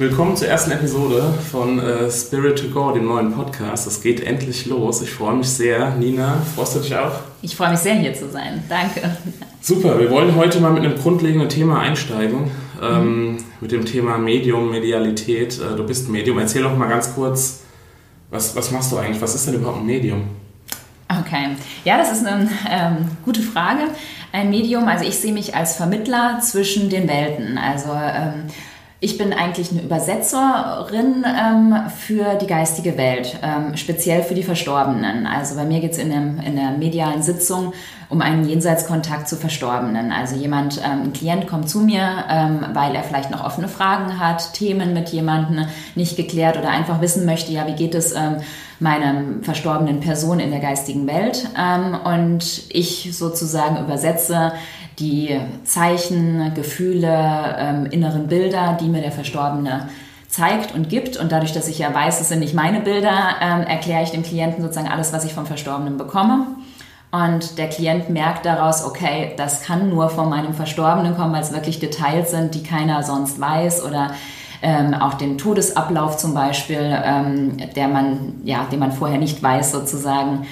Willkommen zur ersten Episode von äh, Spirit to Go, dem neuen Podcast. Es geht endlich los. Ich freue mich sehr. Nina, freust du dich auch? Ich freue mich sehr, hier zu sein. Danke. Super, wir wollen heute mal mit einem grundlegenden Thema einsteigen. Ähm, mhm. Mit dem Thema Medium, Medialität. Äh, du bist Medium. Erzähl doch mal ganz kurz, was, was machst du eigentlich? Was ist denn überhaupt ein Medium? Okay, ja, das ist eine ähm, gute Frage. Ein Medium, also ich sehe mich als Vermittler zwischen den Welten. Also ähm, ich bin eigentlich eine Übersetzerin ähm, für die geistige Welt, ähm, speziell für die Verstorbenen. Also bei mir geht es in, in, der medialen Sitzung um einen Jenseitskontakt zu Verstorbenen. Also jemand, ähm, ein Klient kommt zu mir, ähm, weil er vielleicht noch offene Fragen hat, Themen mit jemandem nicht geklärt oder einfach wissen möchte, ja, wie geht es ähm, meiner verstorbenen Person in der geistigen Welt. Ähm, und ich sozusagen übersetze die Zeichen, Gefühle, ähm, inneren Bilder, die mir der Verstorbene zeigt und gibt. Und dadurch, dass ich ja weiß, es sind nicht meine Bilder, ähm, erkläre ich dem Klienten sozusagen alles, was ich vom Verstorbenen bekomme. Und der Klient merkt daraus, okay, das kann nur von meinem Verstorbenen kommen, weil es wirklich Details sind, die keiner sonst weiß oder ähm, auch den Todesablauf zum Beispiel, ähm, der man, ja, den man vorher nicht weiß sozusagen.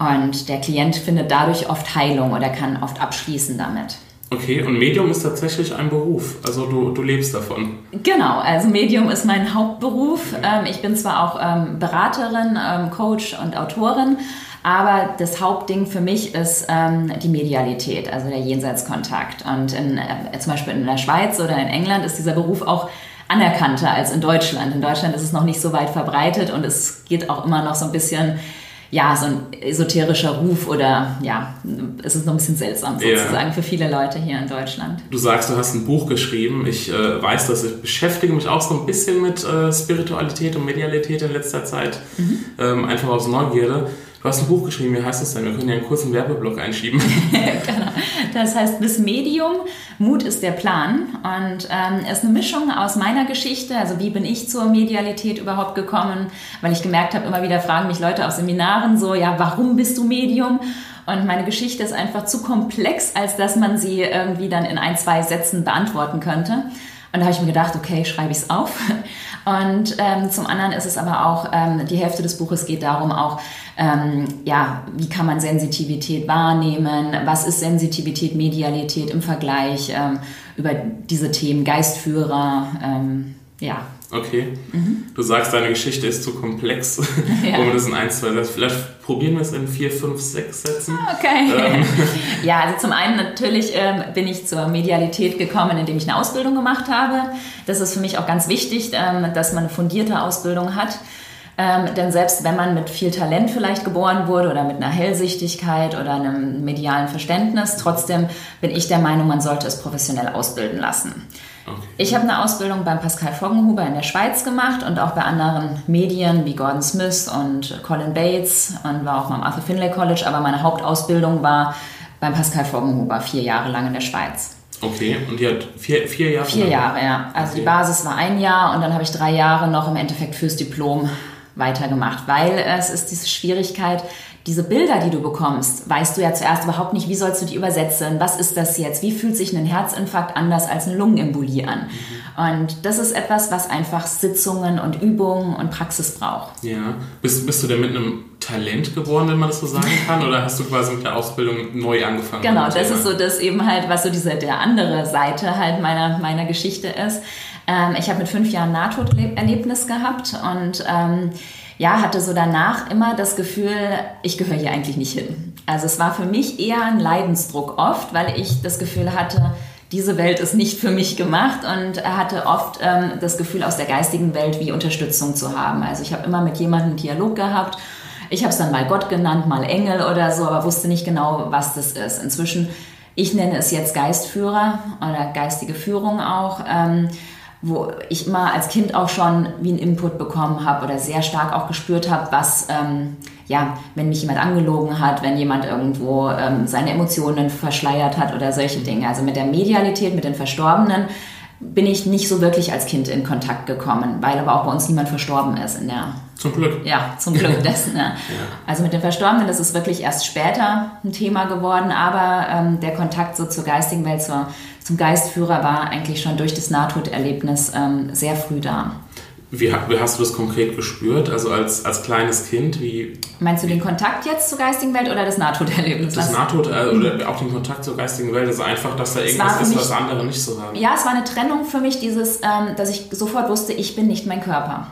Und der Klient findet dadurch oft Heilung oder kann oft abschließen damit. Okay, und Medium ist tatsächlich ein Beruf, also du, du lebst davon. Genau, also Medium ist mein Hauptberuf. Ähm, ich bin zwar auch ähm, Beraterin, ähm, Coach und Autorin, aber das Hauptding für mich ist ähm, die Medialität, also der Jenseitskontakt. Und in, äh, zum Beispiel in der Schweiz oder in England ist dieser Beruf auch anerkannter als in Deutschland. In Deutschland ist es noch nicht so weit verbreitet und es geht auch immer noch so ein bisschen ja, so ein esoterischer Ruf oder ja, es ist noch ein bisschen seltsam sozusagen ja. für viele Leute hier in Deutschland. Du sagst, du hast ein Buch geschrieben. Ich äh, weiß, dass ich beschäftige mich auch so ein bisschen mit äh, Spiritualität und Medialität in letzter Zeit, mhm. ähm, einfach aus Neugierde. Du hast ein Buch geschrieben, wie heißt das denn? Wir können ja einen kurzen Werbeblock einschieben. genau. Das heißt Das Medium, Mut ist der Plan und ähm, ist eine Mischung aus meiner Geschichte, also wie bin ich zur Medialität überhaupt gekommen, weil ich gemerkt habe, immer wieder fragen mich Leute auf Seminaren so, ja, warum bist du Medium? Und meine Geschichte ist einfach zu komplex, als dass man sie irgendwie dann in ein, zwei Sätzen beantworten könnte. Und da habe ich mir gedacht, okay, schreibe ich es auf. Und ähm, zum anderen ist es aber auch, ähm, die Hälfte des Buches geht darum auch, ähm, ja, wie kann man Sensitivität wahrnehmen, was ist Sensitivität, Medialität im Vergleich ähm, über diese Themen, Geistführer, ähm, ja. Okay. Mhm. Du sagst, deine Geschichte ist zu komplex, ja. um das in ein, zwei Sätzen. Vielleicht probieren wir es in vier, fünf, sechs Sätzen. Okay. Ähm. Ja, also zum einen natürlich ähm, bin ich zur Medialität gekommen, indem ich eine Ausbildung gemacht habe. Das ist für mich auch ganz wichtig, ähm, dass man eine fundierte Ausbildung hat. Ähm, denn selbst wenn man mit viel Talent vielleicht geboren wurde oder mit einer Hellsichtigkeit oder einem medialen Verständnis, trotzdem bin ich der Meinung, man sollte es professionell ausbilden lassen. Okay. Ich habe eine Ausbildung beim Pascal Foggenhuber in der Schweiz gemacht und auch bei anderen Medien wie Gordon Smith und Colin Bates und war auch am Arthur Finlay College, aber meine Hauptausbildung war beim Pascal Foggenhuber vier Jahre lang in der Schweiz. Okay, und die hat vier, vier Jahre? Vier Jahre, ja. Also okay. die Basis war ein Jahr und dann habe ich drei Jahre noch im Endeffekt fürs Diplom weitergemacht, weil es ist diese Schwierigkeit, diese Bilder, die du bekommst, weißt du ja zuerst überhaupt nicht, wie sollst du die übersetzen, was ist das jetzt, wie fühlt sich ein Herzinfarkt anders als eine Lungenembolie an. Mhm. Und das ist etwas, was einfach Sitzungen und Übungen und Praxis braucht. Ja, bist, bist du denn mit einem Talent geboren, wenn man das so sagen kann, oder hast du quasi mit der Ausbildung neu angefangen? Genau, das Thema? ist so das eben halt, was so diese, der andere Seite halt meiner, meiner Geschichte ist. Ähm, ich habe mit fünf Jahren Nahtoderlebnis gehabt und ähm, ja, hatte so danach immer das Gefühl, ich gehöre hier eigentlich nicht hin. Also es war für mich eher ein Leidensdruck oft, weil ich das Gefühl hatte, diese Welt ist nicht für mich gemacht und hatte oft ähm, das Gefühl, aus der geistigen Welt wie Unterstützung zu haben. Also ich habe immer mit jemandem einen Dialog gehabt. Ich habe es dann mal Gott genannt, mal Engel oder so, aber wusste nicht genau, was das ist. Inzwischen, ich nenne es jetzt Geistführer oder geistige Führung auch. Ähm, wo ich immer als Kind auch schon wie einen Input bekommen habe oder sehr stark auch gespürt habe, was, ähm, ja, wenn mich jemand angelogen hat, wenn jemand irgendwo ähm, seine Emotionen verschleiert hat oder solche Dinge. Also mit der Medialität, mit den Verstorbenen bin ich nicht so wirklich als Kind in Kontakt gekommen, weil aber auch bei uns niemand verstorben ist in der. Zum Glück. Ja, zum Glück dessen. Ja. Also mit den Verstorbenen, das ist wirklich erst später ein Thema geworden, aber ähm, der Kontakt so zur geistigen Welt, zur, zum Geistführer war eigentlich schon durch das Nahtoderlebnis ähm, sehr früh da. Wie, hast du das konkret gespürt? Also als, als kleines Kind, wie... Meinst du den Kontakt jetzt zur geistigen Welt oder das Nahtoderlebnis? Das Nahtod, äh, oder auch den Kontakt zur geistigen Welt, also einfach, dass da irgendwas ist, mich, was andere nicht so haben. Ja, es war eine Trennung für mich, dieses, ähm, dass ich sofort wusste, ich bin nicht mein Körper.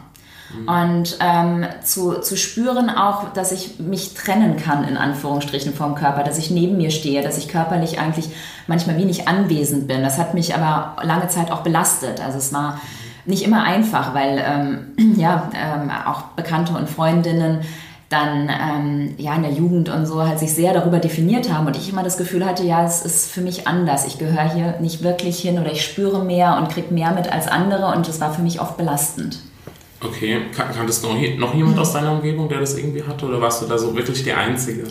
Mhm. Und ähm, zu, zu spüren auch, dass ich mich trennen kann, in Anführungsstrichen, vom Körper, dass ich neben mir stehe, dass ich körperlich eigentlich manchmal wenig anwesend bin. Das hat mich aber lange Zeit auch belastet. Also es war nicht immer einfach, weil ähm, ja, ähm, auch Bekannte und Freundinnen dann ähm, ja in der Jugend und so halt sich sehr darüber definiert haben und ich immer das Gefühl hatte, ja, es ist für mich anders. Ich gehöre hier nicht wirklich hin oder ich spüre mehr und kriege mehr mit als andere und das war für mich oft belastend. Okay, kanntest du noch jemand aus deiner Umgebung, der das irgendwie hatte oder warst du da so wirklich die Einzige?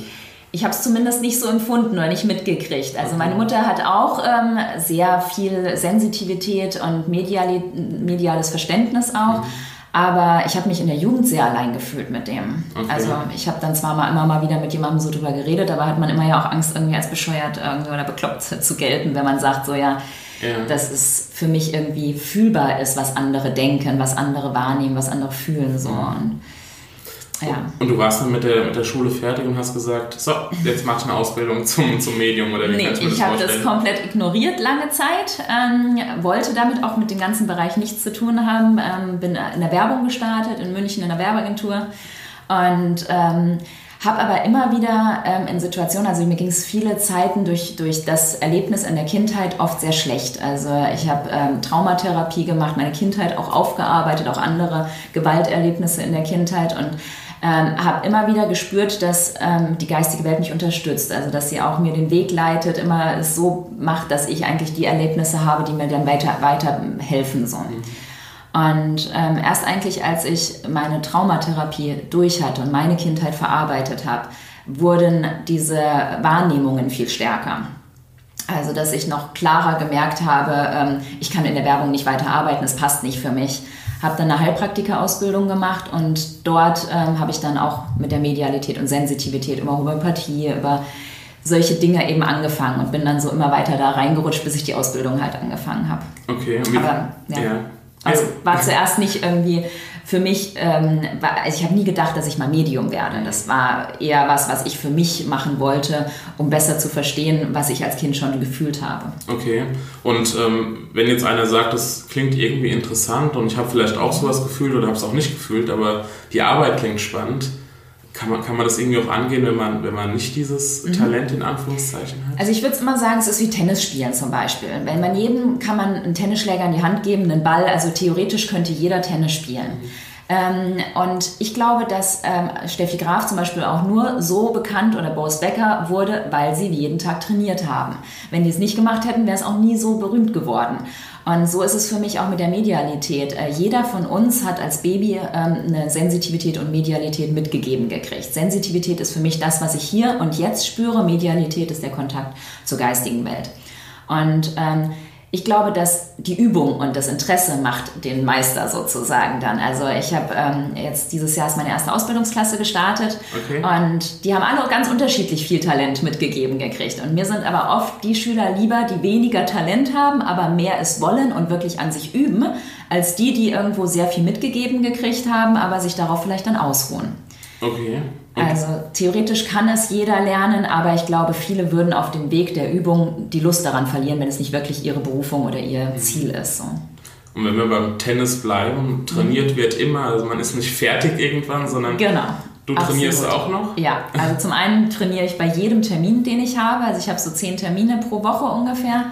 ich habe es zumindest nicht so empfunden oder nicht mitgekriegt. Also meine Mutter hat auch ähm, sehr viel Sensitivität und mediali mediales Verständnis auch. Mhm. Aber ich habe mich in der Jugend sehr allein gefühlt mit dem. Okay. Also ich habe dann zwar mal immer mal wieder mit jemandem so drüber geredet, aber hat man immer ja auch Angst, irgendwie als bescheuert irgendwie oder bekloppt zu gelten, wenn man sagt, so ja, ja. dass es für mich irgendwie fühlbar ist, was andere denken, was andere wahrnehmen, was andere fühlen. So. Und ja. Und du warst dann mit der, mit der Schule fertig und hast gesagt, so, jetzt mach ich eine Ausbildung zum, zum Medium oder wie nee, kannst du? Ich habe das komplett ignoriert lange Zeit, ähm, wollte damit auch mit dem ganzen Bereich nichts zu tun haben, ähm, bin in der Werbung gestartet, in München in der Werbeagentur und ähm, habe aber immer wieder ähm, in Situationen, also mir ging es viele Zeiten durch, durch das Erlebnis in der Kindheit oft sehr schlecht. Also ich habe ähm, Traumatherapie gemacht, meine Kindheit auch aufgearbeitet, auch andere Gewalterlebnisse in der Kindheit und ähm, habe immer wieder gespürt, dass ähm, die geistige Welt mich unterstützt, also dass sie auch mir den Weg leitet, immer es so macht, dass ich eigentlich die Erlebnisse habe, die mir dann weiter weiterhelfen sollen. Und ähm, erst eigentlich, als ich meine Traumatherapie durch hatte und meine Kindheit verarbeitet habe, wurden diese Wahrnehmungen viel stärker. Also, dass ich noch klarer gemerkt habe, ähm, ich kann in der Werbung nicht weiter arbeiten, es passt nicht für mich habe dann eine Heilpraktika-Ausbildung gemacht und dort ähm, habe ich dann auch mit der Medialität und Sensitivität über Homöopathie, über solche Dinge eben angefangen und bin dann so immer weiter da reingerutscht, bis ich die Ausbildung halt angefangen habe. Okay. Aber ja. ja. Also war zuerst nicht irgendwie für mich, ähm, war, also ich habe nie gedacht, dass ich mal Medium werde. Das war eher was, was ich für mich machen wollte, um besser zu verstehen, was ich als Kind schon gefühlt habe. Okay. Und ähm, wenn jetzt einer sagt, das klingt irgendwie interessant und ich habe vielleicht auch sowas gefühlt oder habe es auch nicht gefühlt, aber die Arbeit klingt spannend, kann man, kann man das irgendwie auch angehen, wenn man, wenn man nicht dieses mhm. Talent in Anführungszeichen hat? Also ich würde immer sagen, es ist wie Tennis spielen zum Beispiel. Wenn man jedem kann man einen Tennisschläger in die Hand geben, einen Ball, also theoretisch könnte jeder Tennis spielen. Mhm. Ähm, und ich glaube, dass ähm, Steffi Graf zum Beispiel auch nur so bekannt oder Boris Becker wurde, weil sie jeden Tag trainiert haben. Wenn die es nicht gemacht hätten, wäre es auch nie so berühmt geworden. Und so ist es für mich auch mit der Medialität. Äh, jeder von uns hat als Baby ähm, eine Sensitivität und Medialität mitgegeben gekriegt. Sensitivität ist für mich das, was ich hier und jetzt spüre. Medialität ist der Kontakt zur geistigen Welt. Und ähm, ich glaube, dass die Übung und das Interesse macht den Meister sozusagen dann. Also ich habe ähm, jetzt dieses Jahr ist meine erste Ausbildungsklasse gestartet okay. und die haben alle ganz unterschiedlich viel Talent mitgegeben gekriegt. Und mir sind aber oft die Schüler lieber, die weniger Talent haben, aber mehr es wollen und wirklich an sich üben, als die, die irgendwo sehr viel mitgegeben gekriegt haben, aber sich darauf vielleicht dann ausruhen. Okay. Also theoretisch kann es jeder lernen, aber ich glaube, viele würden auf dem Weg der Übung die Lust daran verlieren, wenn es nicht wirklich ihre Berufung oder ihr mhm. Ziel ist. So. Und wenn wir beim Tennis bleiben, trainiert mhm. wird immer, also man ist nicht fertig irgendwann, sondern genau. du trainierst Absolut. auch noch? Ja, also zum einen trainiere ich bei jedem Termin, den ich habe. Also ich habe so zehn Termine pro Woche ungefähr.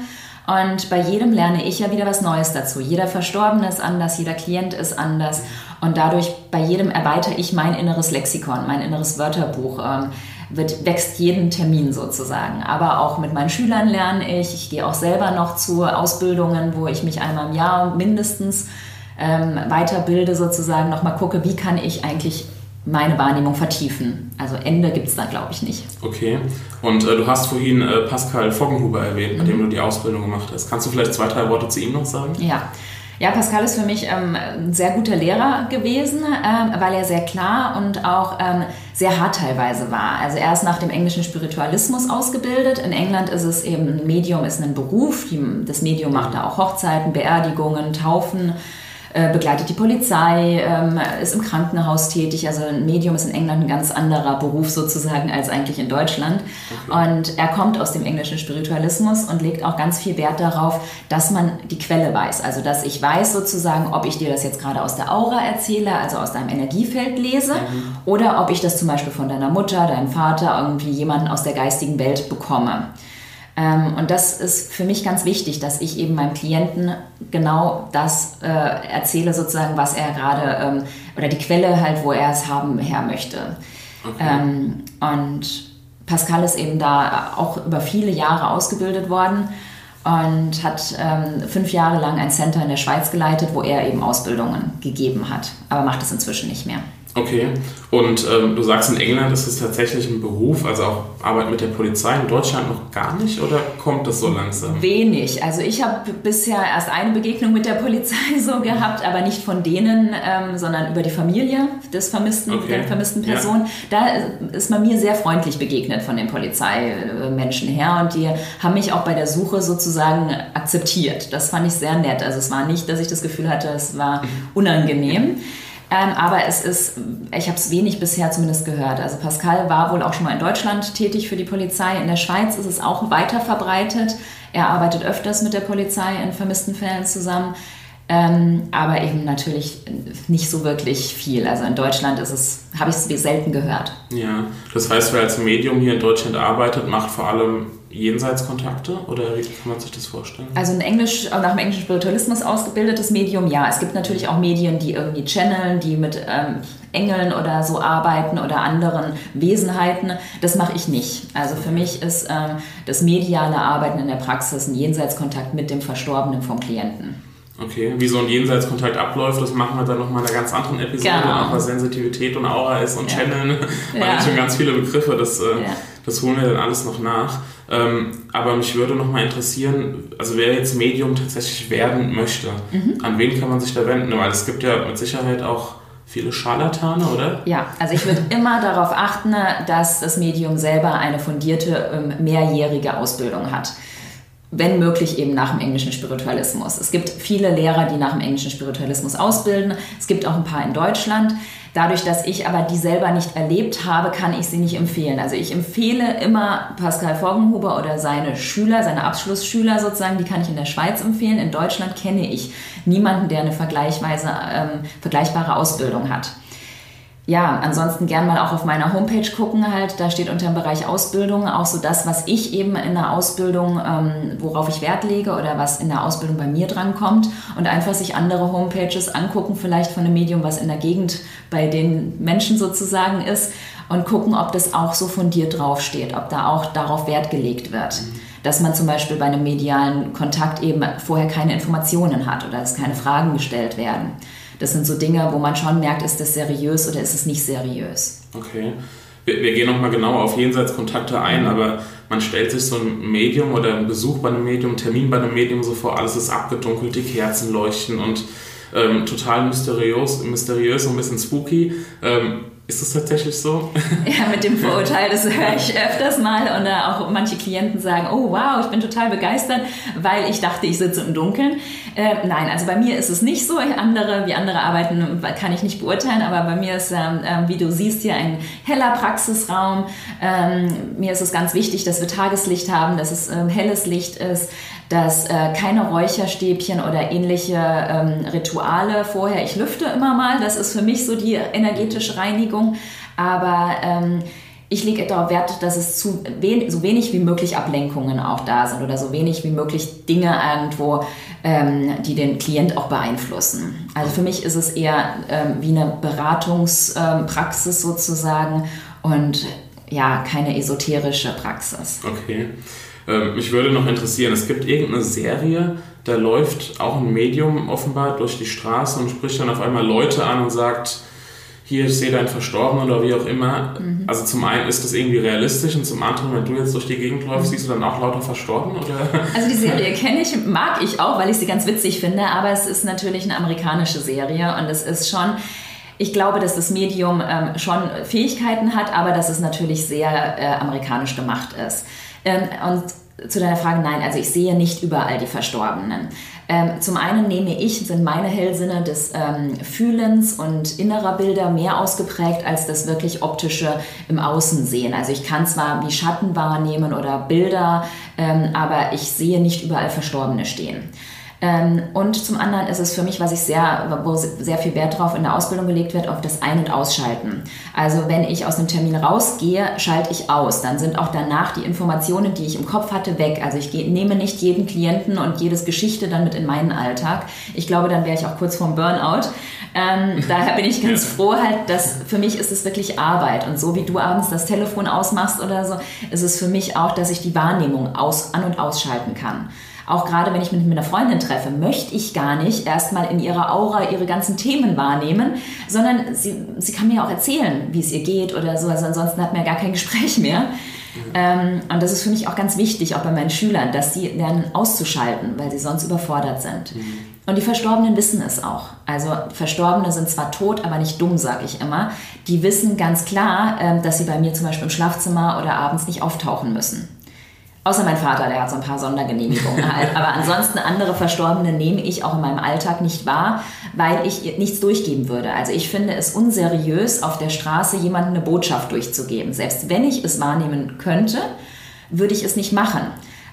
Und bei jedem lerne ich ja wieder was Neues dazu. Jeder Verstorbene ist anders, jeder Klient ist anders. Und dadurch bei jedem erweitere ich mein inneres Lexikon, mein inneres Wörterbuch. Ähm, wird, wächst jeden Termin sozusagen. Aber auch mit meinen Schülern lerne ich. Ich gehe auch selber noch zu Ausbildungen, wo ich mich einmal im Jahr mindestens ähm, weiterbilde, sozusagen nochmal gucke, wie kann ich eigentlich meine Wahrnehmung vertiefen. Also Ende gibt es da, glaube ich, nicht. Okay. Und äh, du hast vorhin äh, Pascal Foggenhuber erwähnt, mit mhm. dem du die Ausbildung gemacht hast. Kannst du vielleicht zwei, drei Worte zu ihm noch sagen? Ja. Ja, Pascal ist für mich ähm, ein sehr guter Lehrer gewesen, ähm, weil er sehr klar und auch ähm, sehr hart teilweise war. Also er ist nach dem englischen Spiritualismus ausgebildet. In England ist es eben ein Medium, ist ein Beruf. das Medium macht da auch Hochzeiten, Beerdigungen, Taufen äh, begleitet die Polizei, ähm, ist im Krankenhaus tätig. Also ein Medium ist in England ein ganz anderer Beruf sozusagen als eigentlich in Deutschland. Okay. Und er kommt aus dem englischen Spiritualismus und legt auch ganz viel Wert darauf, dass man die Quelle weiß. Also dass ich weiß sozusagen, ob ich dir das jetzt gerade aus der Aura erzähle, also aus deinem Energiefeld lese, mhm. oder ob ich das zum Beispiel von deiner Mutter, deinem Vater, irgendwie jemanden aus der geistigen Welt bekomme. Ähm, und das ist für mich ganz wichtig, dass ich eben meinem Klienten genau das äh, erzähle, sozusagen, was er gerade, ähm, oder die Quelle halt, wo er es haben her möchte. Okay. Ähm, und Pascal ist eben da auch über viele Jahre ausgebildet worden und hat ähm, fünf Jahre lang ein Center in der Schweiz geleitet, wo er eben Ausbildungen gegeben hat, aber macht es inzwischen nicht mehr. Okay. Und ähm, du sagst, in England ist es tatsächlich ein Beruf, also auch Arbeit mit der Polizei. In Deutschland noch gar nicht oder kommt das so langsam? Wenig. Also ich habe bisher erst eine Begegnung mit der Polizei so gehabt, aber nicht von denen, ähm, sondern über die Familie des vermissten, okay. der vermissten Person. Ja. Da ist man mir sehr freundlich begegnet von den Polizeimenschen her und die haben mich auch bei der Suche sozusagen akzeptiert. Das fand ich sehr nett. Also es war nicht, dass ich das Gefühl hatte, es war mhm. unangenehm. Ähm, aber es ist, ich habe es wenig bisher zumindest gehört. Also Pascal war wohl auch schon mal in Deutschland tätig für die Polizei. In der Schweiz ist es auch weiter verbreitet. Er arbeitet öfters mit der Polizei in vermissten Fällen zusammen. Ähm, aber eben natürlich nicht so wirklich viel. Also in Deutschland ist es, habe ich es selten gehört. Ja, das heißt, wer als Medium hier in Deutschland arbeitet, macht vor allem Jenseitskontakte oder wie kann man sich das vorstellen? Also ein Englisch, nach dem englischen Spiritualismus ausgebildetes Medium, ja. Es gibt natürlich auch Medien, die irgendwie channeln, die mit ähm, Engeln oder so arbeiten oder anderen Wesenheiten. Das mache ich nicht. Also für mich ist ähm, das mediale Arbeiten in der Praxis ein Jenseitskontakt mit dem Verstorbenen vom Klienten. Okay, wie so ein Jenseitskontakt abläuft, das machen wir dann nochmal in einer ganz anderen Episode, genau. auch was Sensitivität und Aura ist und ja. Channeln, weil ja. schon ganz viele Begriffe, das, äh, ja. das holen wir dann alles noch nach. Ähm, aber mich würde nochmal interessieren, also wer jetzt Medium tatsächlich werden möchte, mhm. an wen kann man sich da wenden? Weil es gibt ja mit Sicherheit auch viele Scharlatane, oder? Ja, also ich würde immer darauf achten, dass das Medium selber eine fundierte ähm, mehrjährige Ausbildung hat wenn möglich eben nach dem englischen Spiritualismus. Es gibt viele Lehrer, die nach dem englischen Spiritualismus ausbilden. Es gibt auch ein paar in Deutschland. Dadurch, dass ich aber die selber nicht erlebt habe, kann ich sie nicht empfehlen. Also ich empfehle immer Pascal Foggenhuber oder seine Schüler, seine Abschlussschüler sozusagen, die kann ich in der Schweiz empfehlen. In Deutschland kenne ich niemanden, der eine vergleichweise, ähm, vergleichbare Ausbildung hat ja, ansonsten gern mal auch auf meiner Homepage gucken halt. Da steht unter dem Bereich Ausbildung auch so das, was ich eben in der Ausbildung, ähm, worauf ich Wert lege oder was in der Ausbildung bei mir drankommt und einfach sich andere Homepages angucken, vielleicht von einem Medium, was in der Gegend bei den Menschen sozusagen ist und gucken, ob das auch so fundiert draufsteht, ob da auch darauf Wert gelegt wird. Mhm. Dass man zum Beispiel bei einem medialen Kontakt eben vorher keine Informationen hat oder dass keine Fragen gestellt werden. Das sind so Dinge, wo man schon merkt, ist das seriös oder ist es nicht seriös. Okay. Wir, wir gehen nochmal genauer auf Jenseitskontakte ein, mhm. aber man stellt sich so ein Medium oder einen Besuch bei einem Medium, einen Termin bei einem Medium so vor, alles ist abgedunkelt, die Kerzen leuchten und ähm, total mysteriös, mysteriös und ein bisschen spooky. Ähm, ist das tatsächlich so? Ja, mit dem Vorurteil, das höre ich öfters mal und auch manche Klienten sagen, oh wow, ich bin total begeistert, weil ich dachte, ich sitze im Dunkeln. Äh, nein, also bei mir ist es nicht so. Andere, wie andere arbeiten, kann ich nicht beurteilen, aber bei mir ist, ähm, ähm, wie du siehst, hier ein heller Praxisraum. Ähm, mir ist es ganz wichtig, dass wir Tageslicht haben, dass es ähm, helles Licht ist, dass äh, keine Räucherstäbchen oder ähnliche ähm, Rituale vorher. Ich lüfte immer mal, das ist für mich so die energetische Reinigung, aber ähm, ich lege darauf Wert, dass es zu wen so wenig wie möglich Ablenkungen auch da sind oder so wenig wie möglich Dinge irgendwo, ähm, die den Klient auch beeinflussen. Also für mich ist es eher ähm, wie eine Beratungspraxis sozusagen und ja keine esoterische Praxis. Okay. Ähm, mich würde noch interessieren, es gibt irgendeine Serie, da läuft auch ein Medium offenbar durch die Straße und spricht dann auf einmal Leute an und sagt, hier, ich sehe deinen Verstorbenen oder wie auch immer. Mhm. Also zum einen ist das irgendwie realistisch und zum anderen, wenn du jetzt durch die Gegend läufst, siehst du dann auch lauter Verstorbenen? Oder? Also die Serie kenne ich, mag ich auch, weil ich sie ganz witzig finde, aber es ist natürlich eine amerikanische Serie und es ist schon... Ich glaube, dass das Medium ähm, schon Fähigkeiten hat, aber dass es natürlich sehr äh, amerikanisch gemacht ist. Ähm, und zu deiner Frage, nein, also ich sehe nicht überall die Verstorbenen. Ähm, zum einen nehme ich, sind meine Hellsinne des ähm, Fühlens und innerer Bilder mehr ausgeprägt als das wirklich optische im Außen sehen. Also ich kann zwar wie Schatten wahrnehmen oder Bilder, ähm, aber ich sehe nicht überall Verstorbene stehen. Ähm, und zum anderen ist es für mich, was ich sehr, wo sehr viel Wert drauf in der Ausbildung gelegt wird, auf das Ein- und Ausschalten. Also wenn ich aus einem Termin rausgehe, schalte ich aus. Dann sind auch danach die Informationen, die ich im Kopf hatte, weg. Also ich nehme nicht jeden Klienten und jedes Geschichte dann mit in meinen Alltag. Ich glaube, dann wäre ich auch kurz vorm Burnout. Ähm, daher bin ich ganz froh halt, dass für mich ist es wirklich Arbeit. Und so wie du abends das Telefon ausmachst oder so, ist es für mich auch, dass ich die Wahrnehmung aus, an- und ausschalten kann. Auch gerade wenn ich mich mit einer Freundin treffe, möchte ich gar nicht erstmal in ihrer Aura ihre ganzen Themen wahrnehmen, sondern sie, sie kann mir auch erzählen, wie es ihr geht oder so. Also ansonsten hat man ja gar kein Gespräch mehr. Ähm, und das ist für mich auch ganz wichtig, auch bei meinen Schülern, dass sie lernen auszuschalten, weil sie sonst überfordert sind. Mhm. Und die Verstorbenen wissen es auch. Also Verstorbene sind zwar tot, aber nicht dumm, sage ich immer. Die wissen ganz klar, ähm, dass sie bei mir zum Beispiel im Schlafzimmer oder abends nicht auftauchen müssen. Außer mein Vater, der hat so ein paar Sondergenehmigungen halt. Aber ansonsten andere Verstorbene nehme ich auch in meinem Alltag nicht wahr, weil ich nichts durchgeben würde. Also ich finde es unseriös, auf der Straße jemandem eine Botschaft durchzugeben. Selbst wenn ich es wahrnehmen könnte, würde ich es nicht machen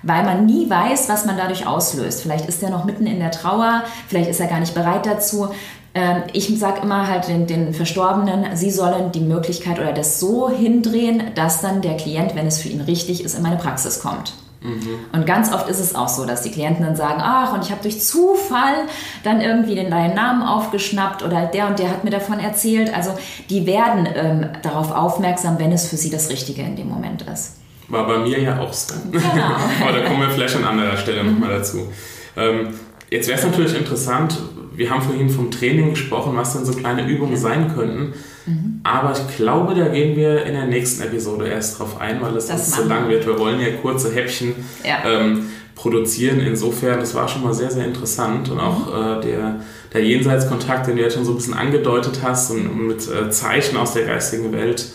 weil man nie weiß, was man dadurch auslöst. Vielleicht ist er noch mitten in der Trauer, vielleicht ist er gar nicht bereit dazu. Ähm, ich sage immer halt den, den, Verstorbenen, sie sollen die Möglichkeit oder das so hindrehen, dass dann der Klient, wenn es für ihn richtig ist, in meine Praxis kommt. Mhm. Und ganz oft ist es auch so, dass die Klienten dann sagen, ach, und ich habe durch Zufall dann irgendwie den deinen Namen aufgeschnappt oder der und der hat mir davon erzählt. Also die werden ähm, darauf aufmerksam, wenn es für sie das Richtige in dem Moment ist. War bei mir ja auch so. Genau. Aber da kommen wir vielleicht an anderer Stelle nochmal dazu. Ähm, jetzt wäre es natürlich interessant, wir haben vorhin vom Training gesprochen, was denn so kleine Übungen sein könnten. Mhm. Aber ich glaube, da gehen wir in der nächsten Episode erst drauf ein, weil es sonst zu lang wird. Wir wollen ja kurze Häppchen ja. Ähm, produzieren. Insofern, das war schon mal sehr, sehr interessant. Und auch mhm. äh, der, der Jenseitskontakt, den du jetzt schon so ein bisschen angedeutet hast und mit äh, Zeichen aus der geistigen Welt,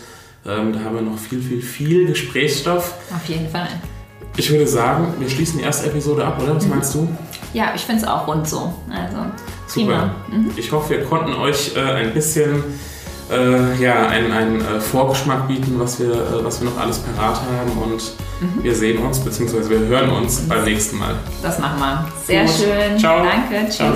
ähm, da haben wir noch viel, viel, viel Gesprächsstoff. Auf jeden Fall. Ich würde sagen, wir schließen die erste Episode ab, oder? Was mhm. meinst du? Ja, ich finde es auch rund so. Also, Super. Mhm. Ich hoffe, wir konnten euch äh, ein bisschen äh, ja, einen, äh, Vorgeschmack bieten, was wir, äh, was wir noch alles parat haben. Und mhm. wir sehen uns, beziehungsweise wir hören uns beim nächsten Mal. Das machen wir. Sehr Gut. schön. Ciao. Danke. Tschüss. Ciao.